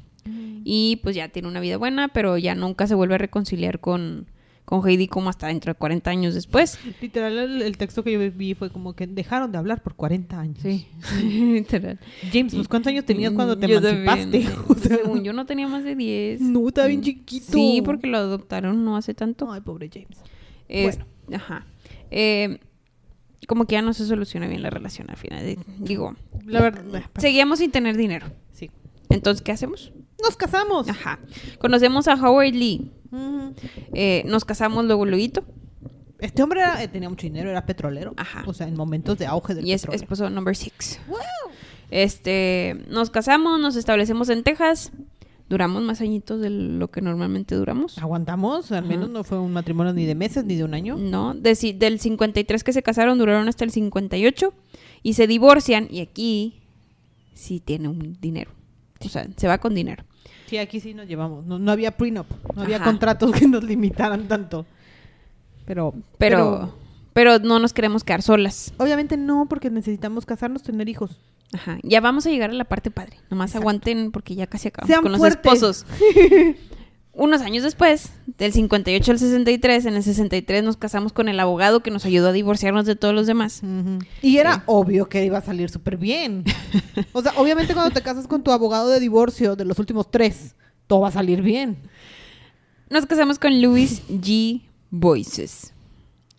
Y pues ya tiene una vida buena, pero ya nunca se vuelve a reconciliar con, con Heidi como hasta dentro de 40 años después. Literal, el, el texto que yo vi fue como que dejaron de hablar por 40 años. Sí, literal. James, pues, ¿cuántos años tenías cuando te Yo emancipaste? también. O sea, Según yo no tenía más de 10. no, está bien chiquito. Sí, porque lo adoptaron no hace tanto. Ay, pobre James. Es- bueno. Ajá. Eh, como que ya no se soluciona bien la relación al final. Eh, Digo, La verdad. seguíamos sin tener dinero. Sí. Entonces, ¿qué hacemos? Nos casamos. Ajá. Conocemos a Howard Lee. Eh, nos casamos luego, luego. Este hombre era- eh, tenía mucho dinero, era petrolero. Ajá. O sea, en momentos de auge del Y es petróleo. esposo number six. Este, nos casamos, nos establecemos en Texas. Duramos más añitos de lo que normalmente duramos. Aguantamos, al Ajá. menos no fue un matrimonio ni de meses ni de un año. No, de del 53 que se casaron duraron hasta el 58 y se divorcian y aquí sí tiene un dinero. O sea, se va con dinero. Sí, aquí sí nos llevamos. No, no había prenup, no había Ajá. contratos que nos limitaran tanto. Pero, Pero, pero no nos queremos quedar solas. obviamente no, porque necesitamos casarnos, tener hijos. Ajá. Ya vamos a llegar a la parte padre. Nomás Exacto. aguanten porque ya casi acabamos Sean con los esposos. Unos años después, del 58 al 63, en el 63 nos casamos con el abogado que nos ayudó a divorciarnos de todos los demás. Y era Sí. obvio que iba a salir súper bien. O sea, obviamente cuando te casas con tu abogado de divorcio de los últimos tres, todo va a salir bien. Nos casamos con Louis G. Boyces.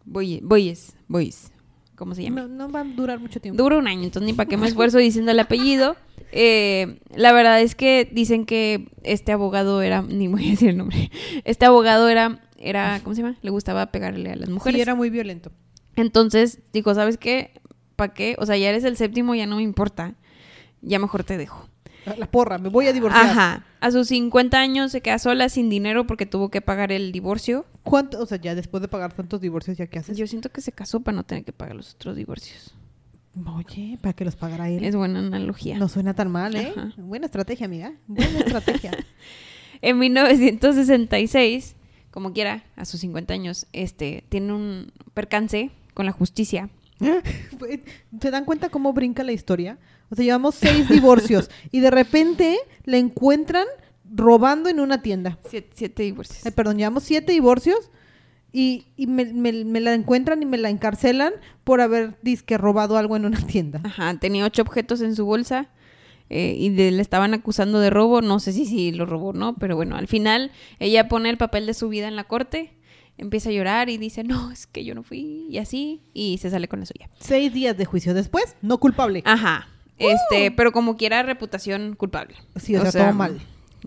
Boye- Boyes, Boyes. ¿Cómo se llama? No, no va a durar mucho tiempo. Dura un año, entonces ni para qué me esfuerzo diciendo el apellido. Eh, la verdad es que dicen que este abogado era, ni voy a decir el nombre, este abogado era, era, ¿cómo se llama? Le gustaba pegarle a las mujeres. Sí, era muy violento. Entonces dijo, ¿sabes qué? ¿Para qué? O sea, ya eres el séptimo, ya no me importa. Ya mejor te dejo. La porra, me voy a divorciar. Ajá. A sus 50 años se queda sola sin dinero porque tuvo que pagar el divorcio. ¿Cuánto? O sea, ya después de pagar tantos divorcios, ¿ya qué haces? Yo siento que se casó para no tener que pagar los otros divorcios. Oye, para que los pagara él. Es buena analogía. No suena tan mal, ¿eh? Ajá. Buena estrategia, amiga. Buena estrategia. En 1966, como quiera, a sus 50 años, este, tiene un percance con la justicia. ¿Se dan cuenta cómo brinca la historia? O sea, llevamos seis divorcios y de repente la encuentran robando en una tienda. Siete, siete divorcios. Ay, perdón, llevamos siete divorcios y, y me, me- me la encuentran y me la encarcelan por haber disque robado algo en una tienda. Ajá, tenía ocho objetos en su bolsa eh, y de- le estaban acusando de robo. No sé si, si lo robó o no, pero bueno, al final ella pone el papel de su vida en la corte, empieza a llorar y dice, no, es que yo no fui, y así, y se sale con la suya. Seis días de juicio después, no culpable. Ajá, este, pero como quiera, reputación culpable. Sí, o sea, todo mal.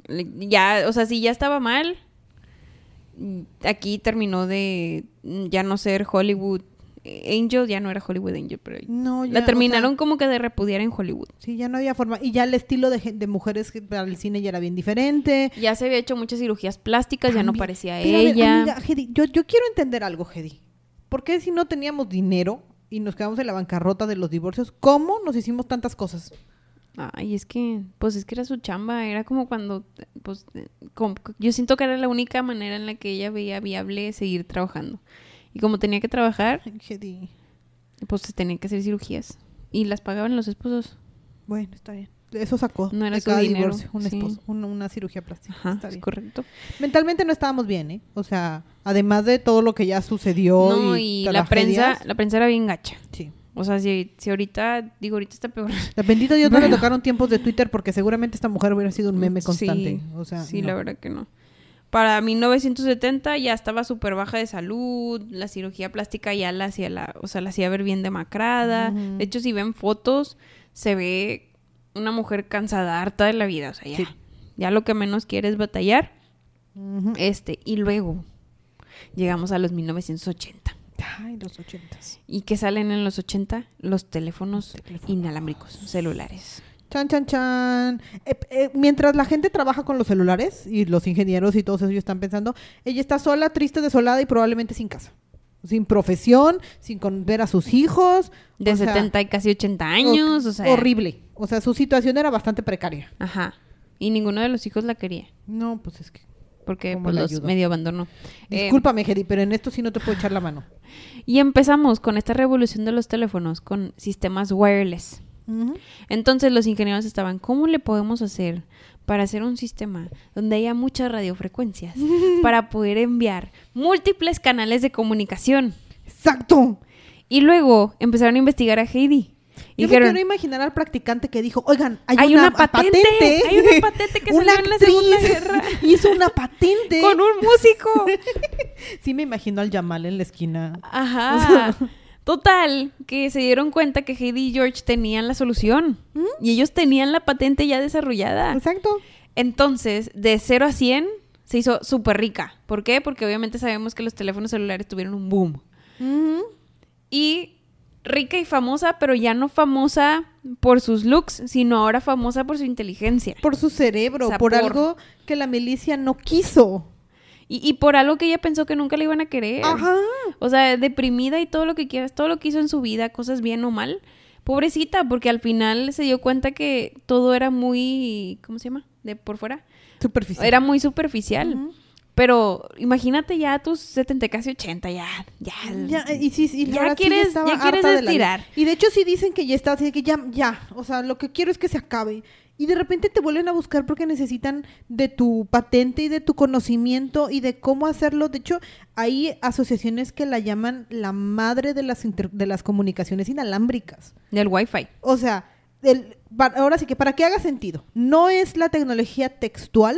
Ya, o sea, si ya estaba mal, aquí terminó de ya no ser Hollywood Angel, ya no era Hollywood Angel, pero No, ya, la o terminaron sea, como que de repudiar en Hollywood. sí, ya no había forma. Y ya el estilo de, mujeres para el cine ya era bien diferente. Ya se había hecho muchas cirugías plásticas, ya no parecía ver, ella. amiga, Hedy, yo, yo quiero entender algo, Hedy. ¿Por qué si no teníamos dinero y nos quedamos en la bancarrota de los divorcios, cómo nos hicimos tantas cosas? Ay, es que, pues es que era su chamba, era como cuando, pues, eh, como- yo siento que era la única manera en la que ella veía viable seguir trabajando. Y como tenía que trabajar, pues tenían que hacer cirugías. Y las pagaban los esposos. Bueno, está bien. Eso sacó No era de su cada dinero, divorcio, un sí. esposo, una, una cirugía plástica. Ajá, está es bien. correcto. Mentalmente no estábamos bien, ¿eh? O sea, además de todo lo que ya sucedió No, y, y la prensa, la prensa era bien gacha. Sí. O sea, si, si ahorita, digo, ahorita está peor. La bendito Dios no le tocaron tiempos de Twitter porque seguramente esta mujer hubiera sido un meme constante. Sí, o sea, sí, no. la verdad que no. Para 1970 ya estaba súper baja de salud, la cirugía plástica ya la hacía, la, o sea, la hacía ver bien demacrada. De hecho, si ven fotos, se ve una mujer cansada, harta de la vida, o sea, ya, Sí. Ya lo que menos quiere es batallar. Este, y luego llegamos a los 1980. Ay, los ochentas. ¿Y qué salen en los 80? Los teléfonos Teléfonos. inalámbricos, celulares. Chan, chan, chan. Eh, eh, mientras la gente trabaja con los celulares y los ingenieros y todos ellos están pensando, ella está sola, triste, desolada y probablemente sin casa. Sin profesión, sin ver a sus hijos. De o sea, 70 y casi 80 años, o sea. Horrible. O sea, su situación era bastante precaria. Ajá. Y ninguno de los hijos la quería. No, pues es que... Porque ¿Cómo pues, los medio abandonó. Eh, Discúlpame, Gedi, pero en esto sí no te puedo echar la mano. y empezamos con esta revolución de los teléfonos, con sistemas wireless. Entonces los ingenieros estaban, ¿cómo le podemos hacer para hacer un sistema donde haya muchas radiofrecuencias para poder enviar múltiples canales de comunicación? ¡Exacto! Y luego empezaron a investigar a Heidi. Y Yo me dijeron, quiero imaginar al practicante que dijo, oigan, hay, Hay una, una patente, hay una patente que Una salió en la Segunda Guerra. Hizo una patente. con un músico. Sí me imagino al Yamal en la esquina. Ajá. Total, que se dieron cuenta que Heidi y George tenían la solución. ¿Mm? Y ellos tenían la patente ya desarrollada. Exacto. Entonces, de 0 a 100, se hizo súper rica. ¿Por qué? Porque obviamente sabemos que los teléfonos celulares tuvieron un boom. Y rica y famosa, pero ya no famosa por sus looks, sino ahora famosa por su inteligencia. Por su cerebro, por- algo que la milicia no quiso. Y, y por algo que ella pensó que nunca le iban a querer. Ajá. O sea, deprimida y todo lo que quieras, todo lo que hizo en su vida, cosas bien o mal. Pobrecita, porque al final se dio cuenta que todo era muy, ¿cómo se llama? De por fuera. Superficial. Era muy superficial. Pero imagínate ya a tus 70, casi 80, ya, ya. Ya, y sí, y Ya ahora sí quieres- estaba ya quieres de estirar. vida. Y de hecho sí dicen que ya está así de que ya, ya, o sea, lo que quiero es que se acabe. Y de repente te vuelven a buscar porque necesitan de tu patente y de tu conocimiento y de cómo hacerlo. De hecho, hay asociaciones que la llaman la madre de las, inter- de las comunicaciones inalámbricas. Del wifi. O sea, el- ahora sí que para que haga sentido, no es la tecnología textual,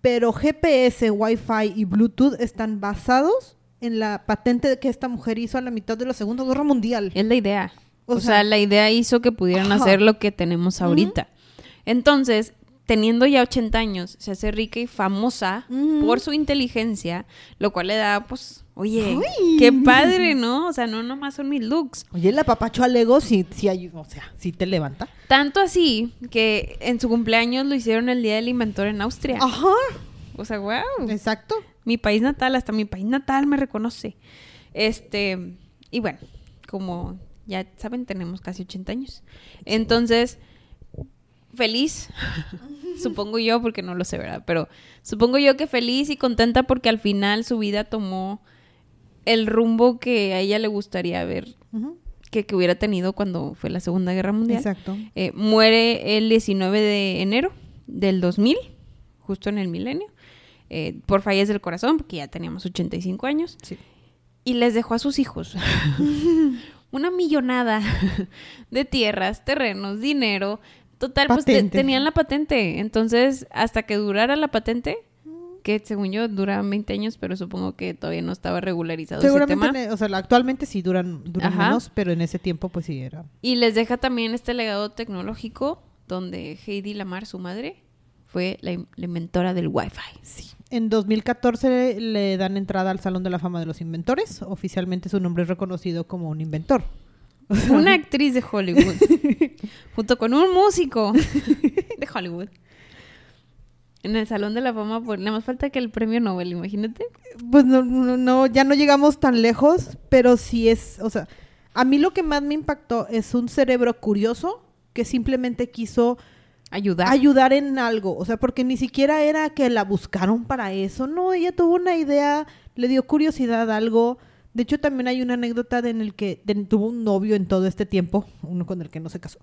pero GPS, Wi-Fi y Bluetooth están basados en la patente que esta mujer hizo a la mitad de la Segunda Guerra Mundial. Es la idea. O O, sea, sea, la idea hizo que pudieran ajá. hacer lo que tenemos ahorita. Entonces, teniendo ya 80 años, se hace rica y famosa Ujú. por su inteligencia, lo cual le da, pues, oye, qué padre, ¿no? O sea, no nomás son mis looks. Oye, la papacho al ego sí, sí hay, o sea, sí te levanta. Tanto así que en su cumpleaños lo hicieron el Día del Inventor en Austria. Ajá, O sea, wow. exacto. Mi país natal, hasta mi país natal me reconoce. Este, y bueno, como ya saben, tenemos casi 80 años. Entonces, feliz, supongo yo, porque no lo sé, ¿verdad? Pero supongo yo que feliz y contenta porque al final su vida tomó el rumbo que a ella le gustaría ver, que, que hubiera tenido cuando fue la Segunda Guerra Mundial. Exacto. Eh, muere el 19 de enero del 2000, justo en el milenio, eh, por fallas del corazón, porque ya teníamos 85 años, Sí. y les dejó a sus hijos una millonada de tierras, terrenos, dinero. Total, pues te- tenían la patente. Entonces, hasta que durara la patente, que según yo duraban 20 años, pero supongo que todavía no estaba regularizado ese Seguramente, tema. en- o sea, actualmente sí duran, duran menos, pero en ese tiempo pues sí era. Y les deja también este legado tecnológico donde Heidi Lamar, su madre, fue la inventora del Wi-Fi. Sí. En 2014 le dan entrada al Salón de la Fama de los Inventores. Oficialmente su nombre es reconocido como un inventor. Una actriz de Hollywood, junto con un músico de Hollywood. En el Salón de la Fama, pues nada más falta que el premio Nobel, imagínate. Pues no, no, no, ya no llegamos tan lejos, pero sí es, o sea, a mí lo que más me impactó es un cerebro curioso que simplemente quiso Ayudar. ayudar en algo, o sea, porque ni siquiera era que la buscaron para eso, no, ella tuvo una idea, le dio curiosidad a algo. De hecho, también hay una anécdota de en el que de- tuvo un novio en todo este tiempo, uno con el que no se casó,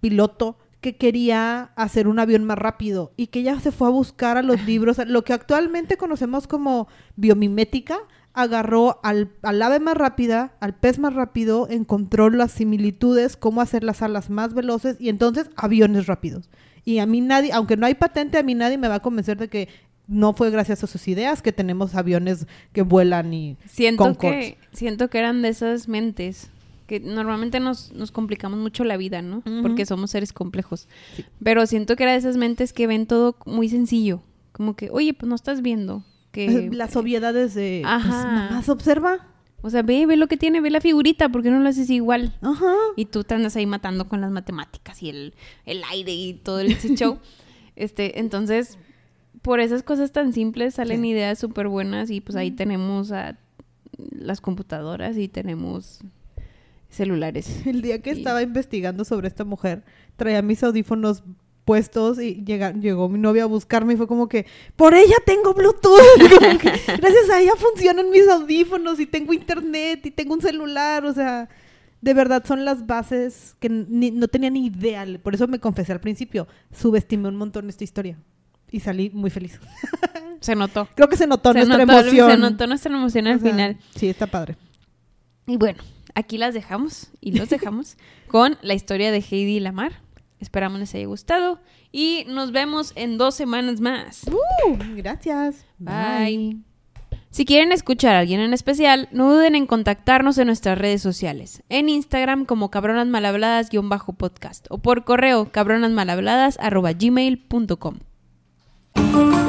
piloto, que quería hacer un avión más rápido y que ella se fue a buscar a los libros, lo que actualmente conocemos como biomimética, agarró al, al ave más rápida, al pez más rápido, encontró las similitudes, cómo hacer las alas más veloces y entonces aviones rápidos. Y a mí nadie, aunque no hay patente, a mí nadie me va a convencer de que no fue gracias a sus ideas que tenemos aviones que vuelan y siento Concords. que siento que eran de esas mentes que normalmente nos, nos complicamos mucho la vida, ¿no? Porque somos seres complejos. Sí. Pero siento que era de esas mentes que ven todo muy sencillo. Como que, oye, pues no estás viendo. Que, Las obviedades de... Pues, Ajá. nomás observa. o sea, ve, ve lo que tiene, ve la figurita, ¿por qué no lo haces igual? Ajá. Y tú te andas ahí matando con las matemáticas y el, el aire y todo ese show. Este, entonces, por esas cosas tan simples salen Sí. ideas súper buenas y pues ahí tenemos a las computadoras y tenemos celulares. El día que estaba investigando sobre esta mujer, traía mis audífonos puestos y llega- llegó mi novia a buscarme y fue como que, por ella tengo Bluetooth. Como que, gracias a ella funcionan mis audífonos y tengo internet y tengo un celular. O sea, de verdad son las bases que ni- no tenía ni idea. Por eso me confesé al principio. Subestimé un montón esta historia. Y salí muy feliz. Se notó. Creo que se notó Se nuestra notó, emoción. se notó nuestra emoción al O sea, final. Sí, está padre. Y bueno, aquí las dejamos y los dejamos con la historia de Heidi y Lamar. Esperamos les haya gustado y nos vemos en dos semanas más. Uh, gracias. Bye. Si quieren escuchar a alguien en especial, no duden en contactarnos en nuestras redes sociales. En Instagram como cabronasmalhabladas-podcast o por correo cabronasmalhabladas.gmail.com. Thank you.